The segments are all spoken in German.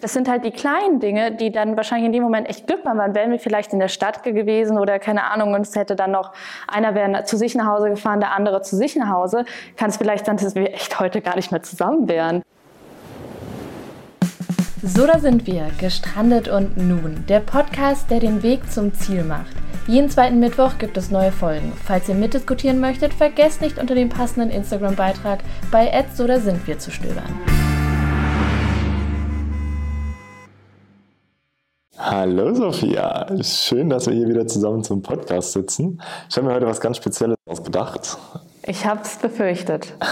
Das sind halt die kleinen Dinge, die dann wahrscheinlich in dem Moment echt Glück. Wann wären wir vielleicht in der Stadt gewesen oder keine Ahnung und es hätte dann noch einer wäre zu sich nach Hause gefahren, der andere zu sich nach Hause. Kann es vielleicht sein, dass wir echt heute gar nicht mehr zusammen wären. So da sind wir, gestrandet und nun, der Podcast, der den Weg zum Ziel macht. Jeden zweiten Mittwoch gibt es neue Folgen. Falls ihr mitdiskutieren möchtet, vergesst nicht unter dem passenden Instagram-Beitrag bei so da sind wir zu stöbern. Hallo Sophia, schön, dass wir hier wieder zusammen zum Podcast sitzen. Ich habe mir heute was ganz Spezielles ausgedacht. Ich habe es befürchtet.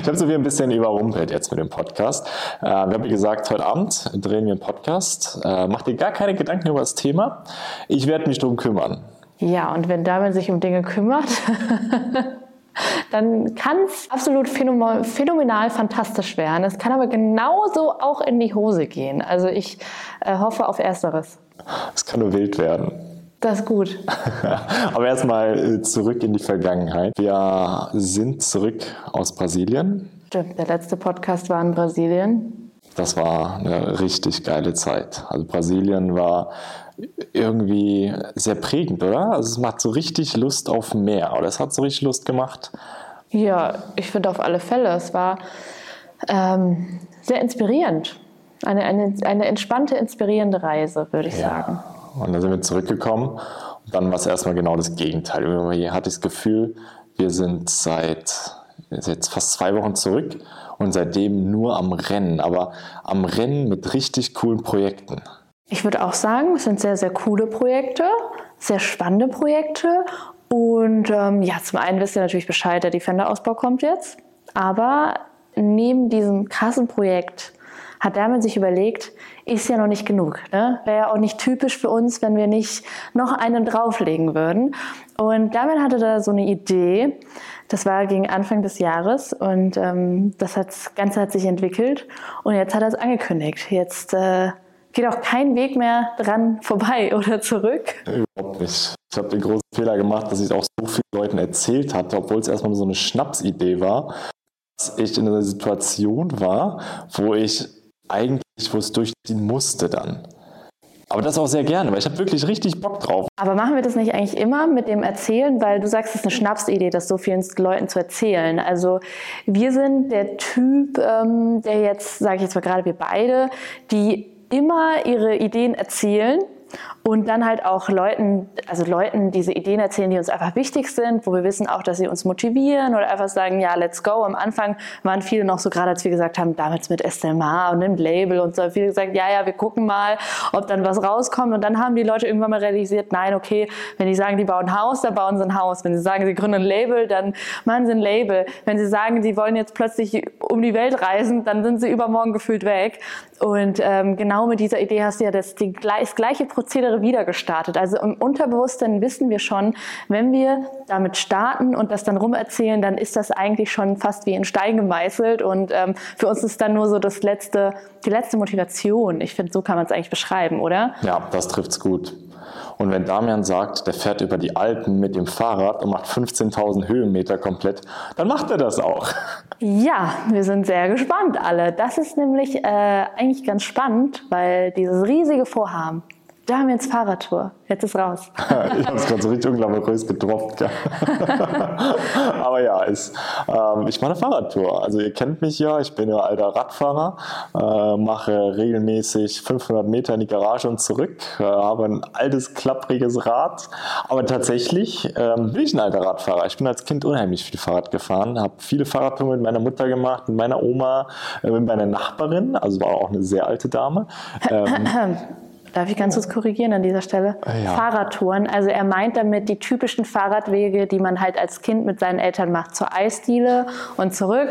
Ich habe Sophia ein bisschen überrumpelt jetzt mit dem Podcast. Äh, wir haben gesagt, heute Abend drehen wir einen Podcast. Äh, mach dir gar keine Gedanken über das Thema. Ich werde mich darum kümmern. Ja, und wenn Damian sich um Dinge kümmert, dann kann es absolut phänomenal fantastisch werden. Es kann aber genauso auch in die Hose gehen. Also ich äh, hoffe auf Ersteres. Es kann nur wild werden. Das ist gut. aber erstmal äh, zurück in die Vergangenheit. Wir sind zurück aus Brasilien. Stimmt, der letzte Podcast war in Brasilien. Das war eine richtig geile Zeit. Also Brasilien war irgendwie sehr prägend, oder? Also es macht so richtig Lust auf mehr, oder es hat so richtig Lust gemacht. Ja, ich finde auf alle Fälle. Es war ähm, sehr inspirierend. Eine, eine, eine entspannte, inspirierende Reise, würde ich ja. sagen. Und dann sind wir zurückgekommen und dann war es erstmal genau das Gegenteil. Hier hatte ich das Gefühl, wir sind seit jetzt fast zwei Wochen zurück und seitdem nur am Rennen, aber am Rennen mit richtig coolen Projekten. Ich würde auch sagen, es sind sehr, sehr coole Projekte, sehr spannende Projekte. Und ähm, ja, zum einen wisst ihr natürlich Bescheid, der Defender-Ausbau kommt jetzt. Aber neben diesem krassen Projekt hat Dermot sich überlegt, ist ja noch nicht genug. Ne? Wäre ja auch nicht typisch für uns, wenn wir nicht noch einen drauflegen würden. Und damit hatte da so eine Idee. Das war gegen Anfang des Jahres und ähm, das, hat, das Ganze hat sich entwickelt. Und jetzt hat er es angekündigt. Jetzt äh, geht auch kein Weg mehr dran vorbei oder zurück. Überhaupt nicht. Ich habe den großen Fehler gemacht, dass ich es auch so vielen Leuten erzählt hatte, obwohl es erstmal nur so eine Schnapsidee war, dass ich in einer Situation war, wo ich eigentlich, wo es durchziehen musste dann. Aber das auch sehr gerne, weil ich habe wirklich richtig Bock drauf. Aber machen wir das nicht eigentlich immer mit dem Erzählen, weil du sagst, es ist eine Schnapsidee, das so vielen Leuten zu erzählen. Also wir sind der Typ, ähm, der jetzt, sage ich jetzt mal gerade wir beide, die immer ihre Ideen erzählen und dann halt auch Leuten, also Leuten diese Ideen erzählen, die uns einfach wichtig sind, wo wir wissen auch, dass sie uns motivieren oder einfach sagen, ja, let's go. Am Anfang waren viele noch so, gerade als wir gesagt haben, damals mit Estelmar und einem Label und so, viele gesagt, ja, ja, wir gucken mal, ob dann was rauskommt. Und dann haben die Leute irgendwann mal realisiert, nein, okay, wenn die sagen, die bauen ein Haus, dann bauen sie ein Haus. Wenn sie sagen, sie gründen ein Label, dann machen sie ein Label. Wenn sie sagen, sie wollen jetzt plötzlich um die Welt reisen, dann sind sie übermorgen gefühlt weg. Und ähm, genau mit dieser Idee hast du ja das, die, das gleiche Prozedere wieder gestartet. Also im Unterbewusstsein wissen wir schon, wenn wir damit starten und das dann rumerzählen, dann ist das eigentlich schon fast wie in Stein gemeißelt. Und ähm, für uns ist dann nur so das letzte, die letzte Motivation. Ich finde, so kann man es eigentlich beschreiben, oder? Ja, das trifft's gut. Und wenn Damian sagt, der fährt über die Alpen mit dem Fahrrad und macht 15.000 Höhenmeter komplett, dann macht er das auch. Ja, wir sind sehr gespannt alle. Das ist nämlich äh, eigentlich ganz spannend, weil dieses riesige Vorhaben, Damians Fahrradtour. Jetzt ist raus. ich habe es gerade so richtig unglamourös gedroppt. Aber ja, ist, ähm, ich mache eine Fahrradtour. Also ihr kennt mich ja, ich bin ja alter Radfahrer, äh, mache regelmäßig 500 Meter in die Garage und zurück, äh, habe ein altes, klappriges Rad. Aber tatsächlich ähm, bin ich ein alter Radfahrer. Ich bin als Kind unheimlich viel Fahrrad gefahren, habe viele Fahrradtouren mit meiner Mutter gemacht, mit meiner Oma, äh, mit meiner Nachbarin, also war auch eine sehr alte Dame. Ähm, Darf ich ganz kurz korrigieren an dieser Stelle? Ja. Fahrradtouren. Also er meint damit die typischen Fahrradwege, die man halt als Kind mit seinen Eltern macht, zur Eisdiele und zurück.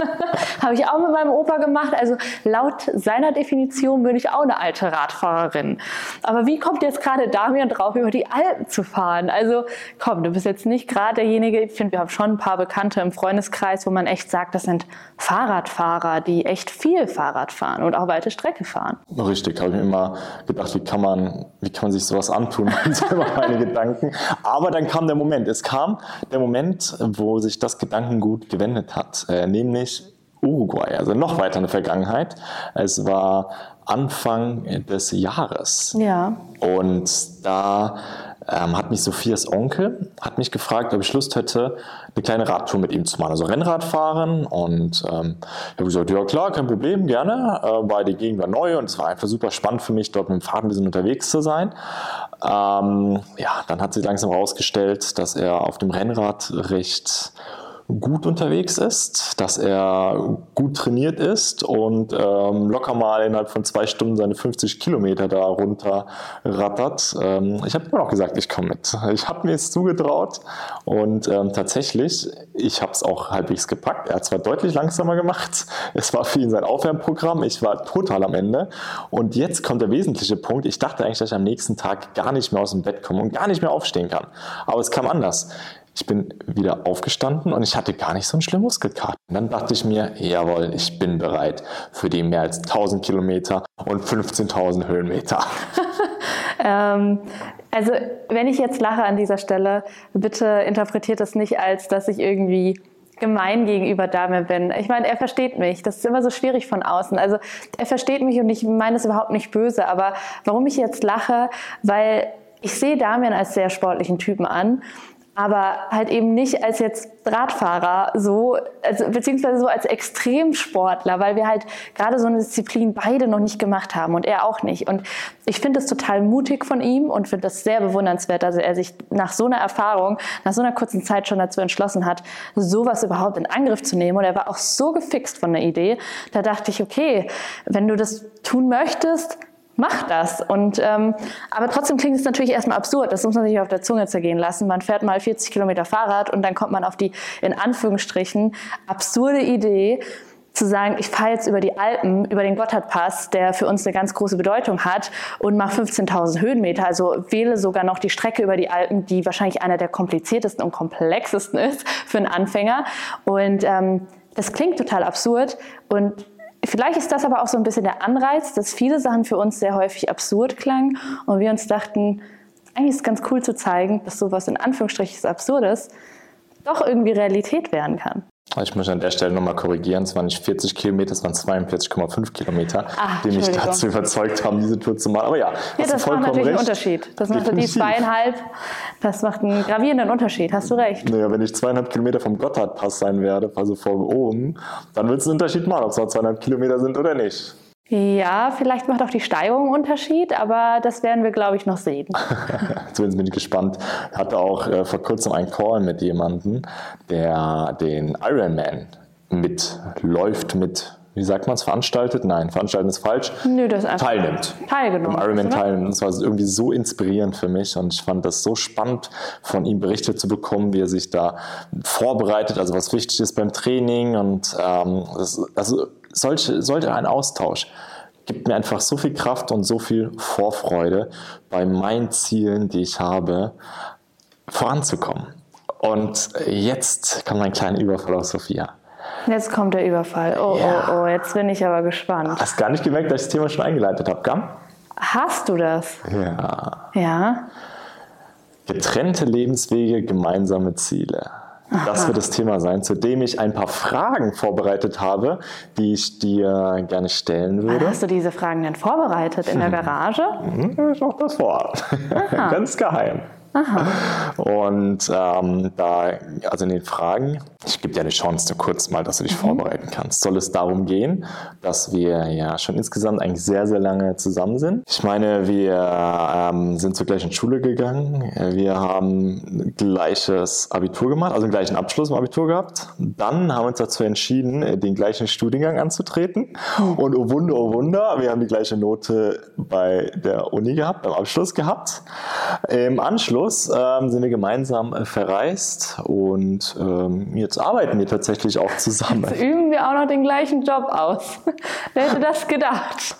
Habe ich auch mit meinem Opa gemacht. Also laut seiner Definition bin ich auch eine alte Radfahrerin. Aber wie kommt jetzt gerade Damian drauf, über die Alpen zu fahren? Also komm, du bist jetzt nicht gerade derjenige, ich finde, wir haben schon ein paar Bekannte im Freundeskreis, wo man echt sagt, das sind Fahrradfahrer, die echt viel Fahrrad fahren und auch weite Strecke fahren. Richtig, habe ich immer gedacht, wie kann man, wie kann man sich sowas antun? Immer meine Gedanken. Aber dann kam der Moment. Es kam der Moment, wo sich das Gedankengut gewendet hat. Äh, nämlich Uruguay, also noch weiter in der Vergangenheit. Es war Anfang des Jahres. Ja. Und da ähm, hat mich Sophias Onkel hat mich gefragt, ob ich Lust hätte, eine kleine Radtour mit ihm zu machen. Also Rennrad fahren. Und ähm, ich habe gesagt, ja klar, kein Problem, gerne. Äh, weil die Gegend war neu und es war einfach super spannend für mich, dort mit dem Fahrrad ein bisschen unterwegs zu sein. Ähm, ja, dann hat sich langsam herausgestellt, dass er auf dem Rennrad recht gut unterwegs ist, dass er gut trainiert ist und ähm, locker mal innerhalb von zwei Stunden seine 50 Kilometer da runter rattert. Ähm, ich habe immer noch gesagt, ich komme mit. Ich habe mir es zugetraut und ähm, tatsächlich, ich habe es auch halbwegs gepackt. Er hat zwar deutlich langsamer gemacht, es war für ihn sein Aufwärmprogramm, ich war total am Ende und jetzt kommt der wesentliche Punkt. Ich dachte eigentlich, dass ich am nächsten Tag gar nicht mehr aus dem Bett komme und gar nicht mehr aufstehen kann. Aber es kam anders. Ich bin wieder aufgestanden und ich hatte gar nicht so einen schlimmen Muskelkater. Und dann dachte ich mir, jawohl, ich bin bereit für die mehr als 1000 Kilometer und 15.000 Höhenmeter. ähm, also wenn ich jetzt lache an dieser Stelle, bitte interpretiert das nicht als, dass ich irgendwie gemein gegenüber Dame bin. Ich meine, er versteht mich. Das ist immer so schwierig von außen. Also er versteht mich und ich meine es überhaupt nicht böse. Aber warum ich jetzt lache, weil ich sehe Damian als sehr sportlichen Typen an aber halt eben nicht als jetzt Radfahrer so, also, beziehungsweise so als Extremsportler, weil wir halt gerade so eine Disziplin beide noch nicht gemacht haben und er auch nicht. Und ich finde es total mutig von ihm und finde das sehr bewundernswert, dass er sich nach so einer Erfahrung, nach so einer kurzen Zeit schon dazu entschlossen hat, sowas überhaupt in Angriff zu nehmen. Und er war auch so gefixt von der Idee, da dachte ich, okay, wenn du das tun möchtest, mach das. Und, ähm, aber trotzdem klingt es natürlich erstmal absurd. Das muss man sich auf der Zunge zergehen lassen. Man fährt mal 40 Kilometer Fahrrad und dann kommt man auf die, in Anführungsstrichen, absurde Idee, zu sagen, ich fahre jetzt über die Alpen, über den Gotthardpass, der für uns eine ganz große Bedeutung hat und mache 15.000 Höhenmeter, also wähle sogar noch die Strecke über die Alpen, die wahrscheinlich einer der kompliziertesten und komplexesten ist für einen Anfänger. Und ähm, das klingt total absurd und Vielleicht ist das aber auch so ein bisschen der Anreiz, dass viele Sachen für uns sehr häufig absurd klangen und wir uns dachten, eigentlich ist es ganz cool zu zeigen, dass sowas in Anführungsstrichen Absurdes doch irgendwie Realität werden kann. Ich muss an der Stelle nochmal korrigieren, es waren nicht 40 Kilometer, es waren 42,5 Kilometer, Ach, die mich dazu überzeugt haben, diese Tour zu machen. Aber ja, ja das macht natürlich recht. einen Unterschied. Das macht die zweieinhalb, das macht einen gravierenden Unterschied, hast du recht. Naja, wenn ich zweieinhalb Kilometer vom Gotthardpass sein werde, also vor oben, dann wird es einen Unterschied machen, ob es noch zweieinhalb Kilometer sind oder nicht. Ja, vielleicht macht auch die Steigerung einen Unterschied, aber das werden wir, glaube ich, noch sehen. Zumindest bin ich gespannt. Ich hatte auch äh, vor kurzem einen Call mit jemandem, der den Ironman mitläuft, mit, wie sagt man es, veranstaltet? Nein, veranstalten ist falsch. Nö, das ist teilnimmt. Teilgenommen. Im Ironman teilnimmt. Das war irgendwie so inspirierend für mich und ich fand das so spannend, von ihm Berichte zu bekommen, wie er sich da vorbereitet, also was wichtig ist beim Training und ähm, das, also solche, sollte ein Austausch gibt mir einfach so viel Kraft und so viel Vorfreude bei meinen Zielen, die ich habe, voranzukommen. Und jetzt kommt mein kleiner Überfall auf Sophia. Jetzt kommt der Überfall. Oh, ja. oh, oh, jetzt bin ich aber gespannt. Hast gar nicht gemerkt, dass ich das Thema schon eingeleitet habe, gell? Hast du das? Ja. Ja. Getrennte Lebenswege, gemeinsame Ziele. Das wird das Thema sein, zu dem ich ein paar Fragen vorbereitet habe, die ich dir gerne stellen würde. Hast du diese Fragen denn vorbereitet in der Garage? Ich mache das vor. Ganz geheim. Aha. Und ähm, da, also in den Fragen, ich gebe dir eine Chance, kurz mal, dass du dich mhm. vorbereiten kannst. Soll es darum gehen, dass wir ja schon insgesamt eigentlich sehr, sehr lange zusammen sind? Ich meine, wir ähm, sind zur gleichen Schule gegangen. Wir haben gleiches Abitur gemacht, also den gleichen Abschluss im Abitur gehabt. Dann haben wir uns dazu entschieden, den gleichen Studiengang anzutreten. Mhm. Und oh Wunder, oh Wunder, wir haben die gleiche Note bei der Uni gehabt, beim Abschluss gehabt. Im Anschluss Schluss ähm, sind wir gemeinsam äh, verreist und ähm, jetzt arbeiten wir tatsächlich auch zusammen. Jetzt üben wir auch noch den gleichen Job aus. Wer hätte das gedacht?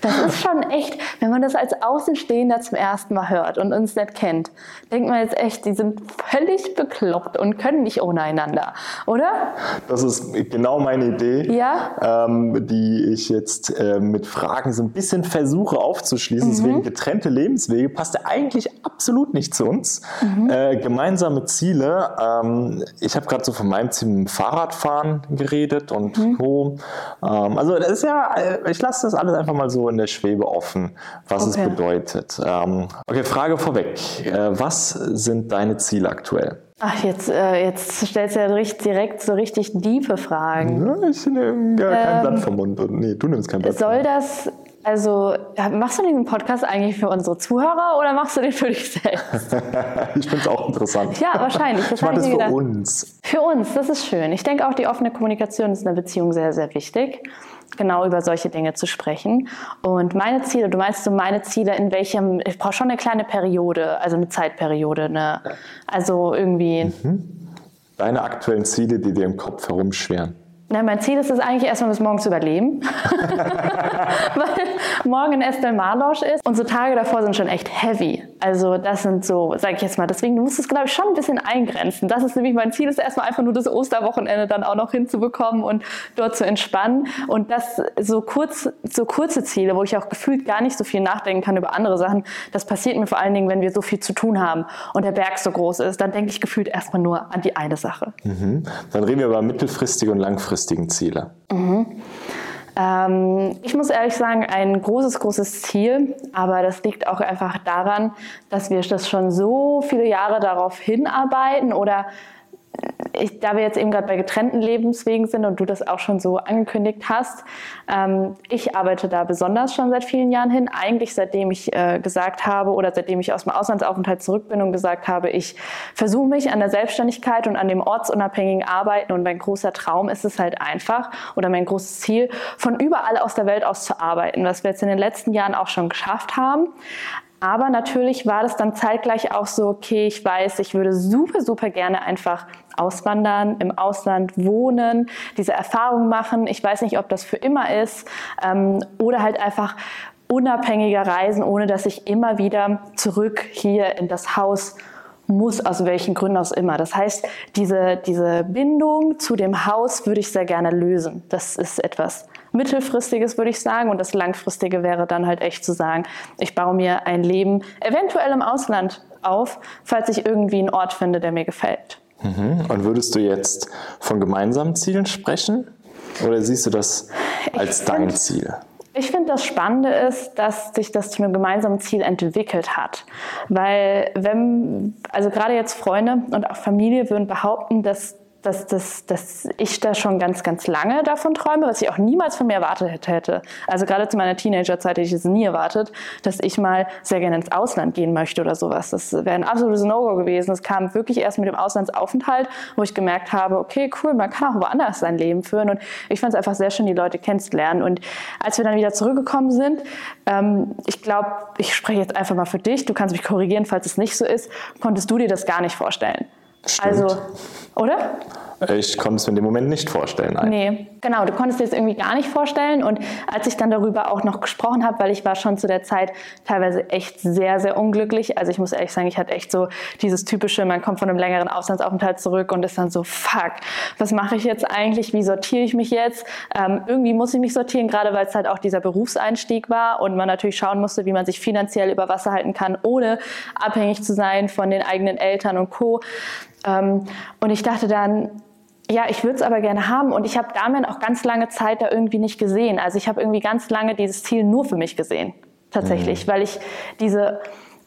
Das ist schon echt, wenn man das als Außenstehender zum ersten Mal hört und uns nicht kennt, denkt man jetzt echt, die sind völlig bekloppt und können nicht ohne einander, oder? Das ist genau meine Idee, ja? ähm, die ich jetzt äh, mit Fragen so ein bisschen versuche aufzuschließen. Mhm. Deswegen getrennte Lebenswege passt eigentlich absolut nicht zu uns. Mhm. Äh, gemeinsame Ziele. Ähm, ich habe gerade so von meinem Ziel mit Fahrradfahren geredet und mhm. Co. Ähm, also das ist ja, äh, ich lasse das alles einfach mal so in der Schwebe offen, was okay. es bedeutet. Ähm, okay, Frage vorweg. Äh, was sind deine Ziele aktuell? Ach, jetzt, äh, jetzt stellst du ja direkt so richtig diepe Fragen. Ja, ich nehme ja kein ähm, Blatt vom Mund. Nee, du nimmst kein Blatt Soll das, also machst du diesen Podcast eigentlich für unsere Zuhörer oder machst du den für dich selbst? ich finde es auch interessant. Ja, wahrscheinlich. Das ich mache das für gedacht. uns. Für uns, das ist schön. Ich denke auch, die offene Kommunikation ist in einer Beziehung sehr, sehr wichtig genau über solche Dinge zu sprechen. Und meine Ziele, du meinst so meine Ziele, in welchem, ich brauche schon eine kleine Periode, also eine Zeitperiode, eine, also irgendwie. Mhm. Deine aktuellen Ziele, die dir im Kopf herumschweren. Na, mein Ziel ist es eigentlich erstmal bis morgens überleben, weil morgen in Estelle Marlosch ist. Unsere Tage davor sind schon echt heavy. Also das sind so, sage ich jetzt mal, deswegen du musst es, glaube ich, schon ein bisschen eingrenzen. Das ist nämlich mein Ziel, ist erstmal einfach nur das Osterwochenende dann auch noch hinzubekommen und dort zu entspannen. Und das so kurz, so kurze Ziele, wo ich auch gefühlt gar nicht so viel nachdenken kann über andere Sachen, das passiert mir vor allen Dingen, wenn wir so viel zu tun haben und der Berg so groß ist. Dann denke ich gefühlt erstmal nur an die eine Sache. Mhm. Dann reden wir über mittelfristige und langfristige langfristigen Ziele? Mhm. Ähm, ich muss ehrlich sagen, ein großes, großes Ziel, aber das liegt auch einfach daran, dass wir das schon so viele Jahre darauf hinarbeiten oder ich, da wir jetzt eben gerade bei getrennten Lebenswegen sind und du das auch schon so angekündigt hast, ähm, ich arbeite da besonders schon seit vielen Jahren hin. Eigentlich seitdem ich äh, gesagt habe oder seitdem ich aus dem Auslandsaufenthalt zurück bin und gesagt habe, ich versuche mich an der Selbstständigkeit und an dem ortsunabhängigen Arbeiten und mein großer Traum ist es halt einfach oder mein großes Ziel, von überall aus der Welt aus zu arbeiten, was wir jetzt in den letzten Jahren auch schon geschafft haben. Aber natürlich war das dann zeitgleich auch so, okay, ich weiß, ich würde super, super gerne einfach auswandern, im Ausland wohnen, diese Erfahrung machen. Ich weiß nicht, ob das für immer ist ähm, oder halt einfach unabhängiger reisen, ohne dass ich immer wieder zurück hier in das Haus muss, aus welchen Gründen auch immer. Das heißt, diese, diese Bindung zu dem Haus würde ich sehr gerne lösen. Das ist etwas mittelfristiges, würde ich sagen. Und das langfristige wäre dann halt echt zu sagen, ich baue mir ein Leben eventuell im Ausland auf, falls ich irgendwie einen Ort finde, der mir gefällt. Mhm. Und würdest du jetzt von gemeinsamen Zielen sprechen? Oder siehst du das als ich dein find, Ziel? Ich finde, das Spannende ist, dass sich das zu einem gemeinsamen Ziel entwickelt hat. Weil wenn, also gerade jetzt Freunde und auch Familie würden behaupten, dass dass, dass, dass ich da schon ganz, ganz lange davon träume, was ich auch niemals von mir erwartet hätte. Also gerade zu meiner Teenagerzeit hätte ich es nie erwartet, dass ich mal sehr gerne ins Ausland gehen möchte oder sowas. Das wäre ein absolutes No-Go gewesen. Es kam wirklich erst mit dem Auslandsaufenthalt, wo ich gemerkt habe, okay, cool, man kann auch woanders sein Leben führen. Und ich fand es einfach sehr schön, die Leute kennenzulernen. Und als wir dann wieder zurückgekommen sind, ähm, ich glaube, ich spreche jetzt einfach mal für dich, du kannst mich korrigieren, falls es nicht so ist, konntest du dir das gar nicht vorstellen. Stimmt. Also, oder? Ich konnte es mir in dem Moment nicht vorstellen. Nein. Nee, genau, du konntest dir das irgendwie gar nicht vorstellen. Und als ich dann darüber auch noch gesprochen habe, weil ich war schon zu der Zeit teilweise echt sehr, sehr unglücklich. Also ich muss ehrlich sagen, ich hatte echt so dieses typische, man kommt von einem längeren Auslandsaufenthalt zurück und ist dann so, fuck, was mache ich jetzt eigentlich? Wie sortiere ich mich jetzt? Ähm, irgendwie muss ich mich sortieren, gerade weil es halt auch dieser Berufseinstieg war und man natürlich schauen musste, wie man sich finanziell über Wasser halten kann, ohne abhängig zu sein von den eigenen Eltern und Co. Ähm, und ich dachte dann, ja, ich würde es aber gerne haben und ich habe damit auch ganz lange Zeit da irgendwie nicht gesehen. Also ich habe irgendwie ganz lange dieses Ziel nur für mich gesehen, tatsächlich, mhm. weil ich diese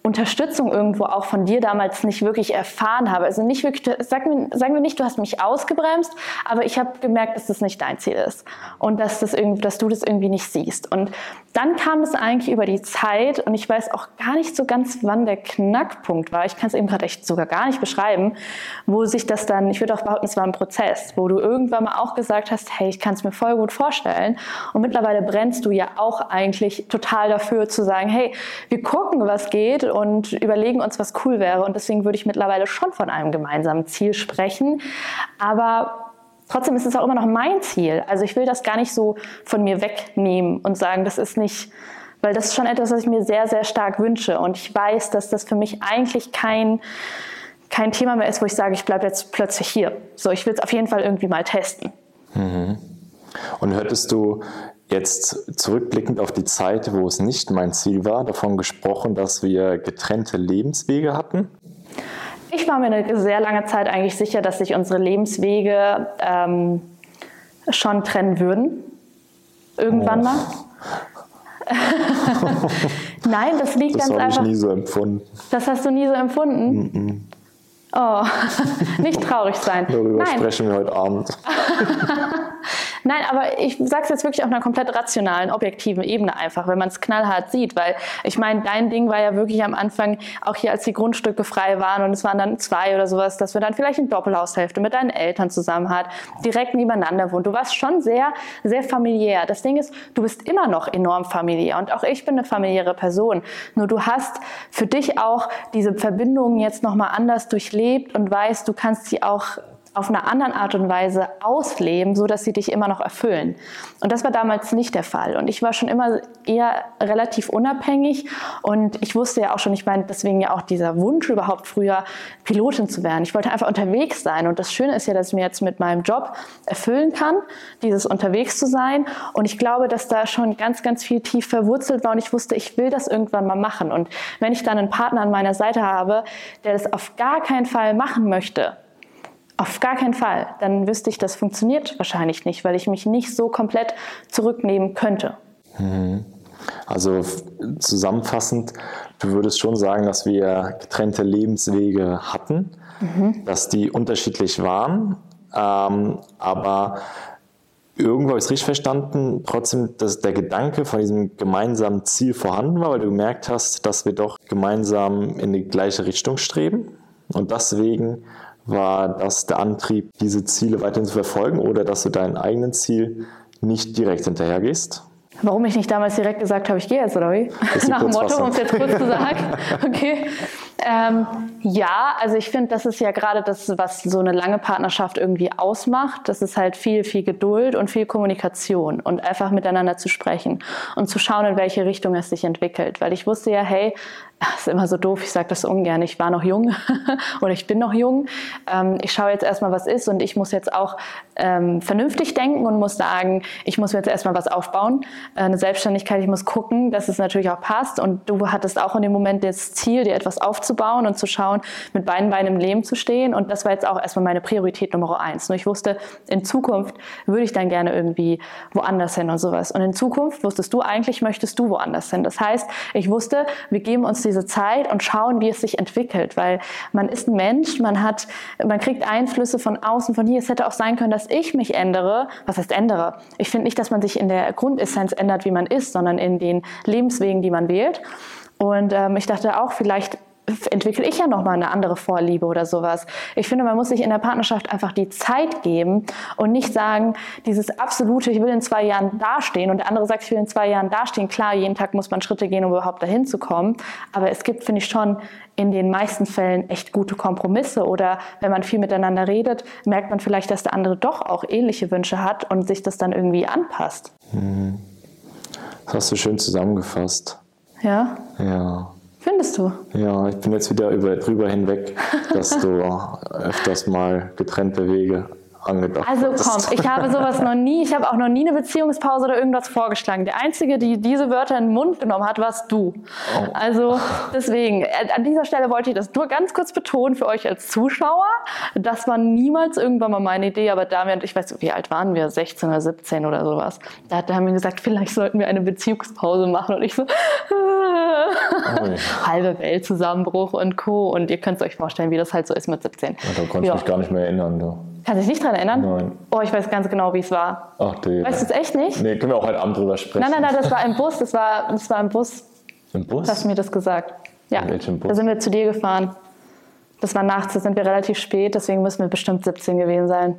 Unterstützung irgendwo auch von dir damals nicht wirklich erfahren habe. Also nicht wirklich, sagen wir, sagen wir nicht, du hast mich ausgebremst, aber ich habe gemerkt, dass das nicht dein Ziel ist und dass, das irgendwie, dass du das irgendwie nicht siehst. Und dann kam es eigentlich über die Zeit und ich weiß auch gar nicht so ganz, wann der Knackpunkt war. Ich kann es eben gerade echt sogar gar nicht beschreiben, wo sich das dann, ich würde auch behaupten, es war ein Prozess, wo du irgendwann mal auch gesagt hast, hey, ich kann es mir voll gut vorstellen. Und mittlerweile brennst du ja auch eigentlich total dafür zu sagen, hey, wir gucken, was geht und überlegen uns, was cool wäre. Und deswegen würde ich mittlerweile schon von einem gemeinsamen Ziel sprechen. Aber trotzdem ist es auch immer noch mein Ziel. Also ich will das gar nicht so von mir wegnehmen und sagen, das ist nicht, weil das ist schon etwas, was ich mir sehr, sehr stark wünsche. Und ich weiß, dass das für mich eigentlich kein, kein Thema mehr ist, wo ich sage, ich bleibe jetzt plötzlich hier. So, ich will es auf jeden Fall irgendwie mal testen. Mhm. Und hörtest du jetzt zurückblickend auf die Zeit, wo es nicht mein Ziel war, davon gesprochen, dass wir getrennte Lebenswege hatten? Ich war mir eine sehr lange Zeit eigentlich sicher, dass sich unsere Lebenswege ähm, schon trennen würden. Irgendwann oh. mal. Nein, das liegt das ganz einfach. Das habe ich nie so empfunden. Das hast du nie so empfunden? Mm -mm. Oh, nicht traurig sein. Darüber Nein. sprechen wir heute Abend. Nein, aber ich sage es jetzt wirklich auf einer komplett rationalen, objektiven Ebene einfach, wenn man es knallhart sieht, weil ich meine, dein Ding war ja wirklich am Anfang, auch hier als die Grundstücke frei waren und es waren dann zwei oder sowas, dass wir dann vielleicht eine Doppelhaushälfte mit deinen Eltern zusammen hat, direkt nebeneinander wohnt. Du warst schon sehr, sehr familiär. Das Ding ist, du bist immer noch enorm familiär und auch ich bin eine familiäre Person. Nur du hast für dich auch diese Verbindungen jetzt nochmal anders durchlebt und weißt, du kannst sie auch auf einer anderen Art und Weise ausleben, so dass sie dich immer noch erfüllen. Und das war damals nicht der Fall. Und ich war schon immer eher relativ unabhängig und ich wusste ja auch schon, ich meine, deswegen ja auch dieser Wunsch überhaupt früher Pilotin zu werden. Ich wollte einfach unterwegs sein. Und das Schöne ist ja, dass ich mir jetzt mit meinem Job erfüllen kann, dieses unterwegs zu sein. Und ich glaube, dass da schon ganz, ganz viel tief verwurzelt war und ich wusste, ich will das irgendwann mal machen. Und wenn ich dann einen Partner an meiner Seite habe, der das auf gar keinen Fall machen möchte, auf gar keinen Fall. Dann wüsste ich, das funktioniert wahrscheinlich nicht, weil ich mich nicht so komplett zurücknehmen könnte. Mhm. Also zusammenfassend, du würdest schon sagen, dass wir getrennte Lebenswege hatten, mhm. dass die unterschiedlich waren, ähm, aber irgendwo habe ich es richtig verstanden, trotzdem, dass der Gedanke von diesem gemeinsamen Ziel vorhanden war, weil du gemerkt hast, dass wir doch gemeinsam in die gleiche Richtung streben. Und deswegen war das der Antrieb, diese Ziele weiterhin zu verfolgen oder dass du deinem eigenen Ziel nicht direkt hinterhergehst? Warum ich nicht damals direkt gesagt habe, ich gehe jetzt, oder wie? Nach dem Motto, um es jetzt kurz zu sagen. Okay. Ähm, ja, also ich finde, das ist ja gerade das, was so eine lange Partnerschaft irgendwie ausmacht. Das ist halt viel, viel Geduld und viel Kommunikation und einfach miteinander zu sprechen und zu schauen, in welche Richtung es sich entwickelt. Weil ich wusste ja, hey, das ist immer so doof, ich sage das ungern, ich war noch jung oder ich bin noch jung. Ähm, ich schaue jetzt erstmal, was ist und ich muss jetzt auch ähm, vernünftig denken und muss sagen, ich muss mir jetzt erstmal was aufbauen, äh, eine Selbstständigkeit, ich muss gucken, dass es natürlich auch passt und du hattest auch in dem Moment das Ziel, dir etwas aufzubauen und zu schauen, mit beiden Beinen im Leben zu stehen und das war jetzt auch erstmal meine Priorität Nummer eins. Nur ich wusste, in Zukunft würde ich dann gerne irgendwie woanders hin und sowas und in Zukunft wusstest du eigentlich, möchtest du woanders hin. Das heißt, ich wusste, wir geben uns diese Zeit und schauen, wie es sich entwickelt, weil man ist ein Mensch, man hat, man kriegt Einflüsse von außen, von hier. Es hätte auch sein können, dass ich mich ändere. Was heißt ändere? Ich finde nicht, dass man sich in der Grundessenz ändert, wie man ist, sondern in den Lebenswegen, die man wählt. Und ähm, ich dachte auch, vielleicht entwickle ich ja nochmal eine andere Vorliebe oder sowas. Ich finde, man muss sich in der Partnerschaft einfach die Zeit geben und nicht sagen, dieses absolute, ich will in zwei Jahren dastehen und der andere sagt, ich will in zwei Jahren dastehen. Klar, jeden Tag muss man Schritte gehen, um überhaupt dahin zu kommen. Aber es gibt, finde ich, schon in den meisten Fällen echt gute Kompromisse oder wenn man viel miteinander redet, merkt man vielleicht, dass der andere doch auch ähnliche Wünsche hat und sich das dann irgendwie anpasst. Mhm. Das hast du schön zusammengefasst. Ja? Ja. Findest du? Ja, ich bin jetzt wieder über, drüber hinweg, dass du öfters mal getrennte Wege angedacht Also komm, ich habe sowas noch nie, ich habe auch noch nie eine Beziehungspause oder irgendwas vorgeschlagen. Der Einzige, die diese Wörter in den Mund genommen hat, warst du. Oh. Also deswegen, äh, an dieser Stelle wollte ich das nur ganz kurz betonen für euch als Zuschauer. Das war niemals irgendwann mal meine Idee, aber Damian, ich weiß, wie alt waren wir? 16 oder 17 oder sowas. Da haben wir gesagt, vielleicht sollten wir eine Beziehungspause machen und ich so, oh. halbe Weltzusammenbruch und Co. Und ihr könnt es euch vorstellen, wie das halt so ist mit 17. Ja, da konnte ich mich gar nicht mehr erinnern. Du. Kannst du dich nicht daran erinnern? Nein. Oh, ich weiß ganz genau, wie es war. Ach, die. Weißt du es echt nicht? Nee, können wir auch heute Abend drüber sprechen. Nein, nein, nein, das war im Bus. Das war, das war im Bus. Im Bus? Hast du mir das gesagt? Ja. In welchem Bus? Da sind wir zu dir gefahren. Das war nachts, da sind wir relativ spät, deswegen müssen wir bestimmt 17 gewesen sein.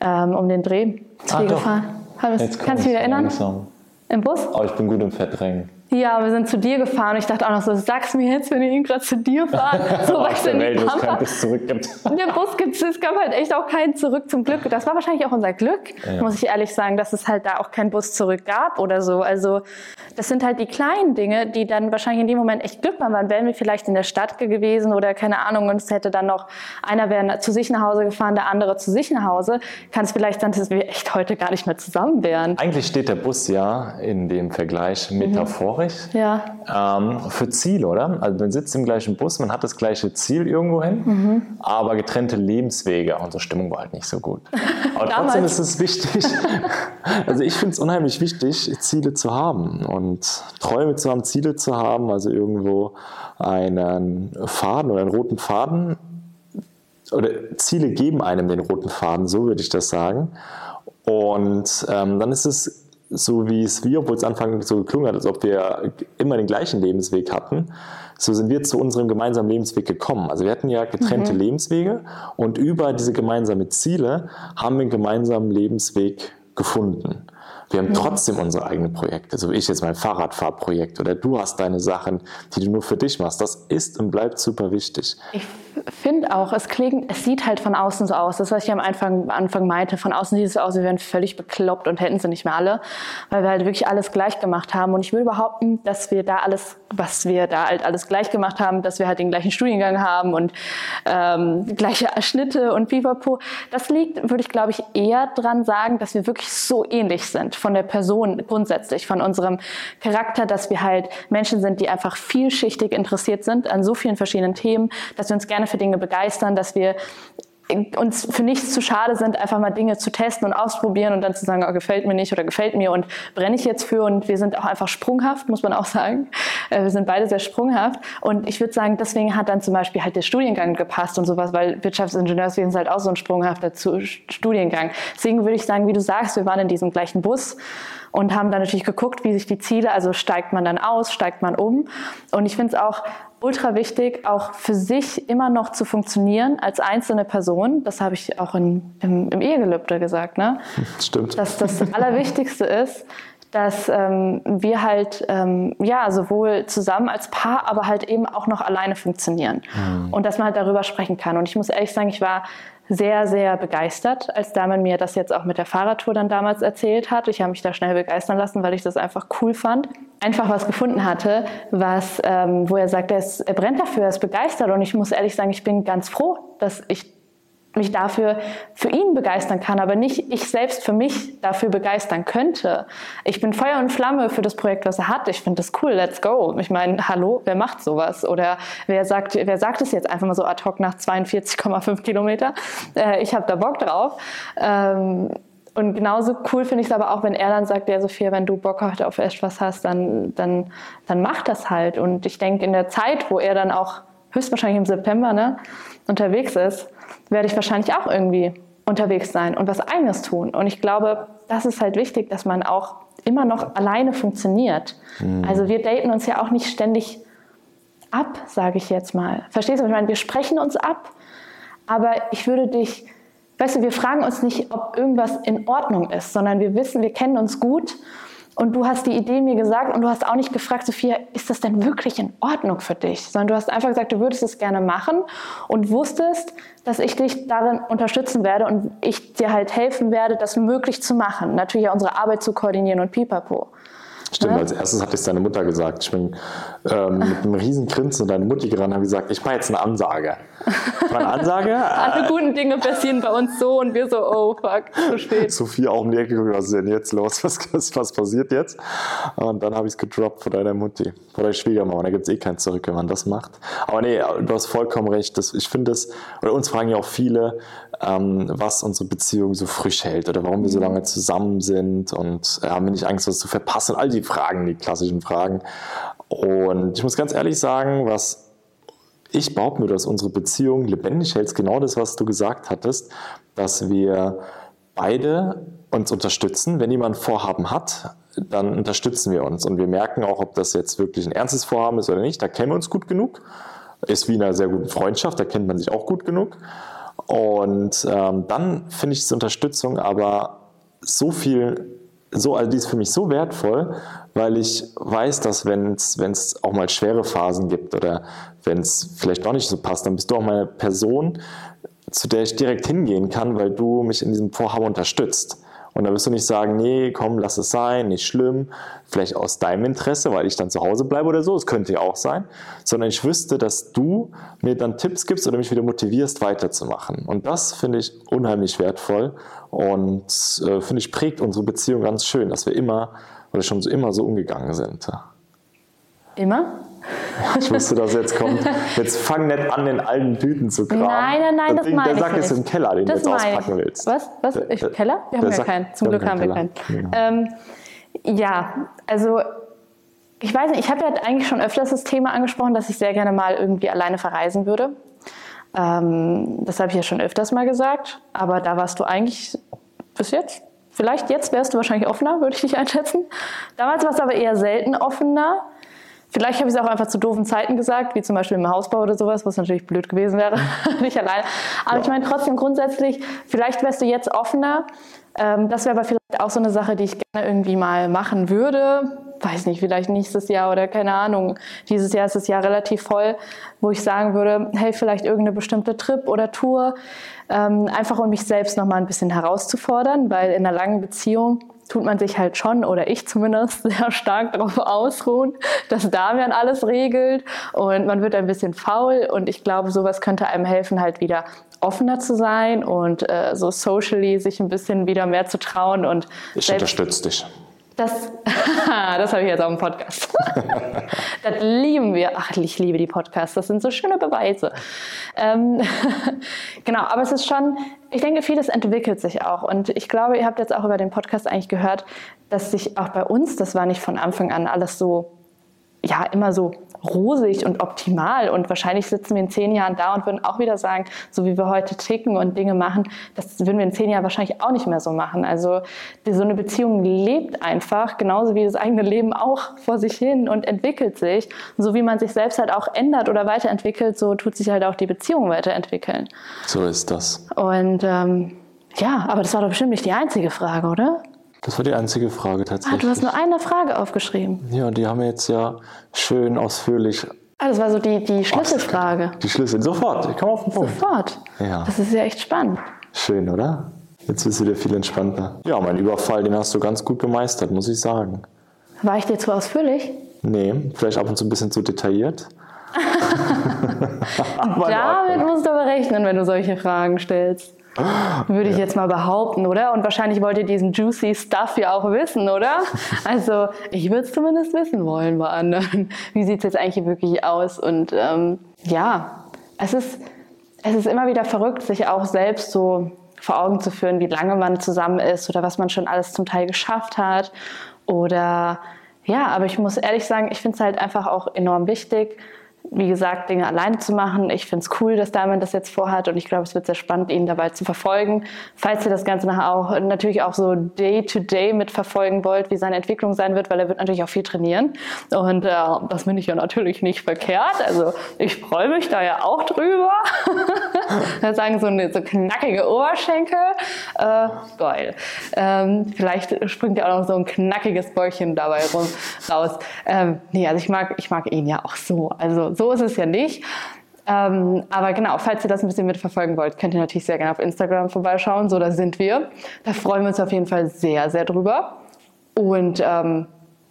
Ähm, um den Dreh zu ah, dir gefahren. Jetzt kannst du dich wieder erinnern? Langsam. Im Bus? Oh, ich bin gut im Verdrängen. Ja, wir sind zu dir gefahren. Ich dachte auch noch so, sag's mir jetzt, wenn ihr gerade zu dir fahrt. So Auf der Welt, keinen Bus zurück gibt. Der Bus gibt es gab halt echt auch keinen zurück zum Glück. Das war wahrscheinlich auch unser Glück, ja. muss ich ehrlich sagen, dass es halt da auch keinen Bus zurück gab oder so. Also das sind halt die kleinen Dinge, die dann wahrscheinlich in dem Moment echt Glück waren. Wären wir vielleicht in der Stadt gewesen oder keine Ahnung und es hätte dann noch einer wäre zu sich nach Hause gefahren, der andere zu sich nach Hause, kann es vielleicht sein, dass wir echt heute gar nicht mehr zusammen wären. Eigentlich steht der Bus ja in dem Vergleich metaphorisch. Mhm traurig. Ja. Ähm, für Ziel, oder? Also man sitzt im gleichen Bus, man hat das gleiche Ziel irgendwo hin, mhm. aber getrennte Lebenswege. Unsere Stimmung war halt nicht so gut. Aber trotzdem ist es wichtig, also ich finde es unheimlich wichtig, Ziele zu haben und Träume zu haben, Ziele zu haben, also irgendwo einen Faden oder einen roten Faden oder Ziele geben einem den roten Faden, so würde ich das sagen. Und ähm, dann ist es so wie es wir, obwohl es anfangs so geklungen hat, als ob wir immer den gleichen Lebensweg hatten, so sind wir zu unserem gemeinsamen Lebensweg gekommen. Also wir hatten ja getrennte mhm. Lebenswege und über diese gemeinsamen Ziele haben wir einen gemeinsamen Lebensweg gefunden. Wir haben trotzdem unsere eigenen Projekte. So wie ich jetzt mein Fahrradfahrprojekt oder du hast deine Sachen, die du nur für dich machst. Das ist und bleibt super wichtig. Ich finde auch, es klingt, es sieht halt von außen so aus. Das, was ich am Anfang, Anfang meinte, von außen sieht es so aus, wir wären völlig bekloppt und hätten sie nicht mehr alle, weil wir halt wirklich alles gleich gemacht haben. Und ich will behaupten, dass wir da alles, was wir da halt alles gleich gemacht haben, dass wir halt den gleichen Studiengang haben und ähm, gleiche Schnitte und pipapo. Das liegt, würde ich glaube ich, eher dran sagen, dass wir wirklich so ähnlich sind von der Person grundsätzlich, von unserem Charakter, dass wir halt Menschen sind, die einfach vielschichtig interessiert sind an so vielen verschiedenen Themen, dass wir uns gerne für Dinge begeistern, dass wir uns für nichts zu schade sind, einfach mal Dinge zu testen und ausprobieren und dann zu sagen, oh, gefällt mir nicht oder gefällt mir und brenne ich jetzt für. Und wir sind auch einfach sprunghaft, muss man auch sagen. Äh, wir sind beide sehr sprunghaft. Und ich würde sagen, deswegen hat dann zum Beispiel halt der Studiengang gepasst und sowas, weil Wirtschaftsingenieurswesen ist halt auch so ein sprunghafter Studiengang. Deswegen würde ich sagen, wie du sagst, wir waren in diesem gleichen Bus und haben dann natürlich geguckt, wie sich die Ziele, also steigt man dann aus, steigt man um. Und ich finde es auch ultra wichtig, auch für sich immer noch zu funktionieren als einzelne Person. Das habe ich auch in, im, im Ehegelübde gesagt. Ne? Stimmt. Dass das Allerwichtigste ist, dass ähm, wir halt ähm, ja sowohl zusammen als Paar, aber halt eben auch noch alleine funktionieren mhm. und dass man halt darüber sprechen kann. Und ich muss ehrlich sagen, ich war sehr, sehr begeistert, als Damen mir das jetzt auch mit der Fahrradtour dann damals erzählt hat. Ich habe mich da schnell begeistern lassen, weil ich das einfach cool fand. Einfach was gefunden hatte, was, ähm, wo er sagt, er, ist, er brennt dafür, er ist begeistert. Und ich muss ehrlich sagen, ich bin ganz froh, dass ich mich dafür für ihn begeistern kann, aber nicht ich selbst für mich dafür begeistern könnte. Ich bin Feuer und Flamme für das Projekt, was er hat. Ich finde das cool, let's go. Ich meine, hallo, wer macht sowas? Oder wer sagt, wer sagt es jetzt einfach mal so ad hoc nach 42,5 Kilometer? Äh, ich habe da Bock drauf. Ähm, und genauso cool finde ich es aber auch, wenn er dann sagt, ja Sophia, wenn du Bock heute auf etwas hast, dann, dann, dann mach das halt. Und ich denke, in der Zeit, wo er dann auch höchstwahrscheinlich im September ne, unterwegs ist, werde ich wahrscheinlich auch irgendwie unterwegs sein und was eigenes tun. Und ich glaube, das ist halt wichtig, dass man auch immer noch alleine funktioniert. Mhm. Also wir daten uns ja auch nicht ständig ab, sage ich jetzt mal. Verstehst du? Ich meine, wir sprechen uns ab, aber ich würde dich, weißt du, wir fragen uns nicht, ob irgendwas in Ordnung ist, sondern wir wissen, wir kennen uns gut und du hast die Idee mir gesagt und du hast auch nicht gefragt, Sophia, ist das denn wirklich in Ordnung für dich? Sondern du hast einfach gesagt, du würdest es gerne machen und wusstest, dass ich dich darin unterstützen werde und ich dir halt helfen werde, das möglich zu machen. Natürlich auch unsere Arbeit zu koordinieren und pipapo. Stimmt, ja? als erstes hat es deine Mutter gesagt. Ich bin ähm, mit einem riesen Grinsen deine Mutti gerannt und habe gesagt, ich mache jetzt eine Ansage. Meine Ansage? Alle guten Dinge passieren bei uns so und wir so, oh fuck, zu spät. Sophie auch um die Ecke geguckt, was ist denn jetzt los? Was, was passiert jetzt? Und dann habe ich es gedroppt vor deiner Mutti, vor deiner Schwiegermama. Da gibt es eh kein Zurück, wenn man das macht. Aber nee, du hast vollkommen recht. Das, ich finde das, oder uns fragen ja auch viele, ähm, was unsere Beziehung so frisch hält oder warum wir so mhm. lange zusammen sind und haben wir nicht Angst, was zu verpassen. All die Fragen, die klassischen Fragen. Und ich muss ganz ehrlich sagen, was ich behaupte mir, dass unsere Beziehung lebendig hält, ist genau das, was du gesagt hattest, dass wir beide uns unterstützen. Wenn jemand Vorhaben hat, dann unterstützen wir uns. Und wir merken auch, ob das jetzt wirklich ein ernstes Vorhaben ist oder nicht. Da kennen wir uns gut genug. Ist wie in einer sehr guten Freundschaft, da kennt man sich auch gut genug. Und ähm, dann finde ich diese Unterstützung aber so viel so, also die ist für mich so wertvoll, weil ich weiß, dass wenn es auch mal schwere Phasen gibt oder wenn es vielleicht doch nicht so passt, dann bist du auch mal eine Person, zu der ich direkt hingehen kann, weil du mich in diesem Vorhaben unterstützt. Und da wirst du nicht sagen, nee, komm, lass es sein, nicht schlimm, vielleicht aus deinem Interesse, weil ich dann zu Hause bleibe oder so, es könnte ja auch sein, sondern ich wüsste, dass du mir dann Tipps gibst oder mich wieder motivierst, weiterzumachen. Und das finde ich unheimlich wertvoll und äh, finde ich prägt unsere Beziehung ganz schön, dass wir immer oder schon so immer so umgegangen sind. Immer? Ich wusste, dass jetzt kommt. Jetzt fang nicht an, den alten Tüten zu kramen. Nein, nein, nein, das, das meine Der Sack ist im Keller, den das du jetzt auspacken ich. willst. Was? Was? Ich, Keller? Wir haben ja keinen. Zum Glück haben wir keinen. Ja. Ähm, ja, also ich weiß nicht, ich habe ja eigentlich schon öfters das Thema angesprochen, dass ich sehr gerne mal irgendwie alleine verreisen würde. Ähm, das habe ich ja schon öfters mal gesagt, aber da warst du eigentlich bis jetzt. Vielleicht jetzt wärst du wahrscheinlich offener, würde ich dich einschätzen. Damals warst du aber eher selten offener. Vielleicht habe ich es auch einfach zu doofen Zeiten gesagt, wie zum Beispiel im Hausbau oder sowas, was natürlich blöd gewesen wäre, nicht allein. Aber ja. ich meine trotzdem grundsätzlich, vielleicht wärst du jetzt offener. Ähm, das wäre aber vielleicht auch so eine Sache, die ich gerne irgendwie mal machen würde. Weiß nicht, vielleicht nächstes Jahr oder keine Ahnung. Dieses Jahr ist das Jahr relativ voll, wo ich sagen würde, hey, vielleicht irgendeine bestimmte Trip oder Tour, ähm, einfach um mich selbst nochmal ein bisschen herauszufordern, weil in einer langen Beziehung tut man sich halt schon, oder ich zumindest, sehr stark darauf ausruhen, dass Damian alles regelt und man wird ein bisschen faul und ich glaube, sowas könnte einem helfen, halt wieder offener zu sein und äh, so socially sich ein bisschen wieder mehr zu trauen und ich unterstütze dich. Das, das habe ich jetzt auch im Podcast. das lieben wir. Ach, ich liebe die Podcasts. Das sind so schöne Beweise. Ähm, genau, aber es ist schon, ich denke, vieles entwickelt sich auch. Und ich glaube, ihr habt jetzt auch über den Podcast eigentlich gehört, dass sich auch bei uns, das war nicht von Anfang an alles so, ja, immer so rosig und optimal. Und wahrscheinlich sitzen wir in zehn Jahren da und würden auch wieder sagen, so wie wir heute ticken und Dinge machen, das würden wir in zehn Jahren wahrscheinlich auch nicht mehr so machen. Also so eine Beziehung lebt einfach, genauso wie das eigene Leben auch vor sich hin und entwickelt sich. Und so wie man sich selbst halt auch ändert oder weiterentwickelt, so tut sich halt auch die Beziehung weiterentwickeln. So ist das. Und ähm, ja, aber das war doch bestimmt nicht die einzige Frage, oder? Das war die einzige Frage tatsächlich. Ah, du hast nur eine Frage aufgeschrieben. Ja, die haben wir jetzt ja schön ausführlich. Ah, das war so die, die Schlüsselfrage. Die Schlüssel, sofort, ich komme auf den Punkt. Sofort. Ja. Das ist ja echt spannend. Schön, oder? Jetzt bist du wieder viel entspannter. Ja, mein Überfall, den hast du ganz gut gemeistert, muss ich sagen. War ich dir zu ausführlich? Nee, vielleicht ab und zu ein bisschen zu detailliert. Damit musst du aber rechnen, wenn du solche Fragen stellst. Würde ich jetzt mal behaupten, oder? Und wahrscheinlich wollt ihr diesen juicy Stuff ja auch wissen, oder? Also ich würde es zumindest wissen wollen bei anderen. Wie sieht es jetzt eigentlich wirklich aus? Und ähm, ja, es ist, es ist immer wieder verrückt, sich auch selbst so vor Augen zu führen, wie lange man zusammen ist oder was man schon alles zum Teil geschafft hat. Oder ja, aber ich muss ehrlich sagen, ich finde es halt einfach auch enorm wichtig, wie gesagt, Dinge alleine zu machen. Ich finde es cool, dass Diamond das jetzt vorhat und ich glaube, es wird sehr spannend, ihn dabei zu verfolgen. Falls ihr das Ganze nachher auch natürlich auch so Day-to-Day -Day mitverfolgen wollt, wie seine Entwicklung sein wird, weil er wird natürlich auch viel trainieren und äh, das finde ich ja natürlich nicht verkehrt. Also ich freue mich da ja auch drüber. da sagen so, eine, so knackige Oberschenkel, äh, geil. Ähm, vielleicht springt ja auch noch so ein knackiges Bäuchchen dabei rum, raus. Ähm, nee, also ich mag, ich mag ihn ja auch so. Also so ist es ja nicht. Ähm, aber genau, falls ihr das ein bisschen mitverfolgen wollt, könnt ihr natürlich sehr gerne auf Instagram vorbeischauen. So, da sind wir. Da freuen wir uns auf jeden Fall sehr, sehr drüber. Und ähm,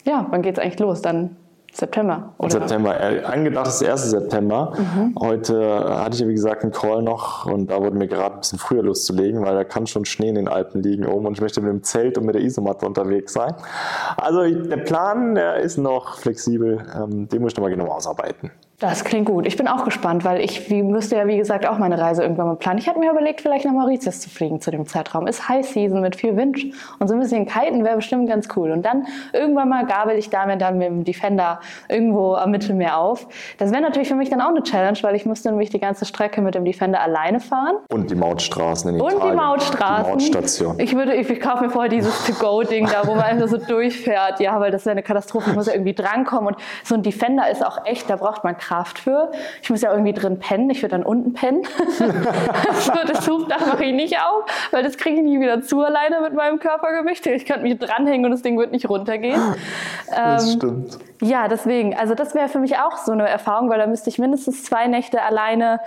ja, wann geht es eigentlich los? Dann September, oder? September. Äh, angedacht ist der 1. September. Mhm. Heute hatte ich ja, wie gesagt, einen Call noch und da wurde mir gerade ein bisschen früher loszulegen, weil da kann schon Schnee in den Alpen liegen oben und ich möchte mit dem Zelt und mit der Isomatte unterwegs sein. Also der Plan, der ist noch flexibel. Ähm, den muss ich nochmal genau ausarbeiten. Das klingt gut. Ich bin auch gespannt, weil ich wie, müsste ja, wie gesagt, auch meine Reise irgendwann mal planen. Ich hatte mir überlegt, vielleicht nach Mauritius zu fliegen zu dem Zeitraum. Ist High Season mit viel Wind und so ein bisschen kiten wäre bestimmt ganz cool. Und dann irgendwann mal gabel ich damit dann mit dem Defender irgendwo am Mittelmeer auf. Das wäre natürlich für mich dann auch eine Challenge, weil ich musste nämlich die ganze Strecke mit dem Defender alleine fahren. Und die Mautstraßen in Und Italien. die Mautstraßen. Die Mautstation. Ich würde, ich, ich kaufe mir vorher dieses To-Go-Ding da, wo man einfach so durchfährt. Ja, weil das wäre eine Katastrophe. Ich muss ja irgendwie drankommen. Und so ein Defender ist auch echt, da braucht man Kraft Kraft für. Ich muss ja irgendwie drin pennen, ich würde dann unten pennen. so, das Hufdach mache ich nicht auf, weil das kriege ich nie wieder zu alleine mit meinem Körpergewicht. Ich könnte mich dranhängen und das Ding wird nicht runtergehen. Das Ähm, stimmt. ja, deswegen. Also das wäre für mich auch so eine Erfahrung, weil da müsste ich mindestens zwei Nächte alleine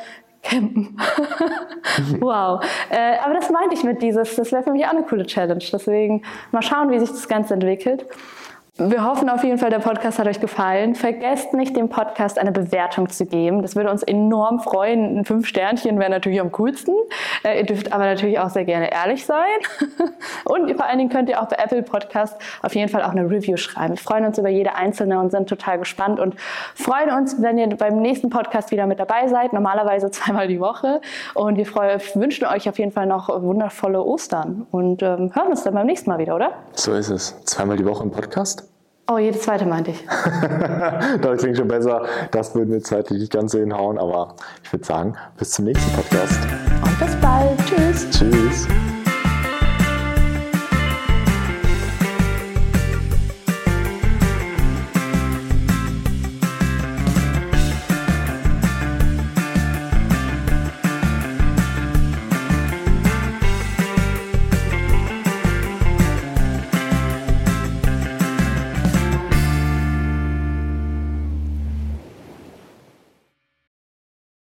campen. wow. Äh, aber das meinte ich mit dieses, das wäre für mich auch eine coole Challenge. Deswegen mal schauen, wie sich das Ganze entwickelt. Wir hoffen auf jeden Fall, der Podcast hat euch gefallen. Vergesst nicht, dem Podcast eine Bewertung zu geben. Das würde uns enorm freuen. Ein fünf Sternchen wäre natürlich am coolsten. Äh, ihr dürft aber natürlich auch sehr gerne ehrlich sein. Und vor allen Dingen könnt ihr auch bei Apple Podcast auf jeden Fall auch eine Review schreiben. Wir freuen uns über jede einzelne und sind total gespannt und freuen uns, wenn ihr beim nächsten Podcast wieder mit dabei seid. Normalerweise zweimal die Woche. Und wir freuen, wünschen euch auf jeden Fall noch wundervolle Ostern und ähm, hören uns dann beim nächsten Mal wieder, oder? So ist es. Zweimal die Woche im Podcast? Oh, jede zweite meinte ich. das klingt schon besser. Das würden wir zeitlich nicht ganz so hinhauen, aber ich würde sagen, bis zum nächsten Podcast. Und bis bald. Tschüss. Tschüss.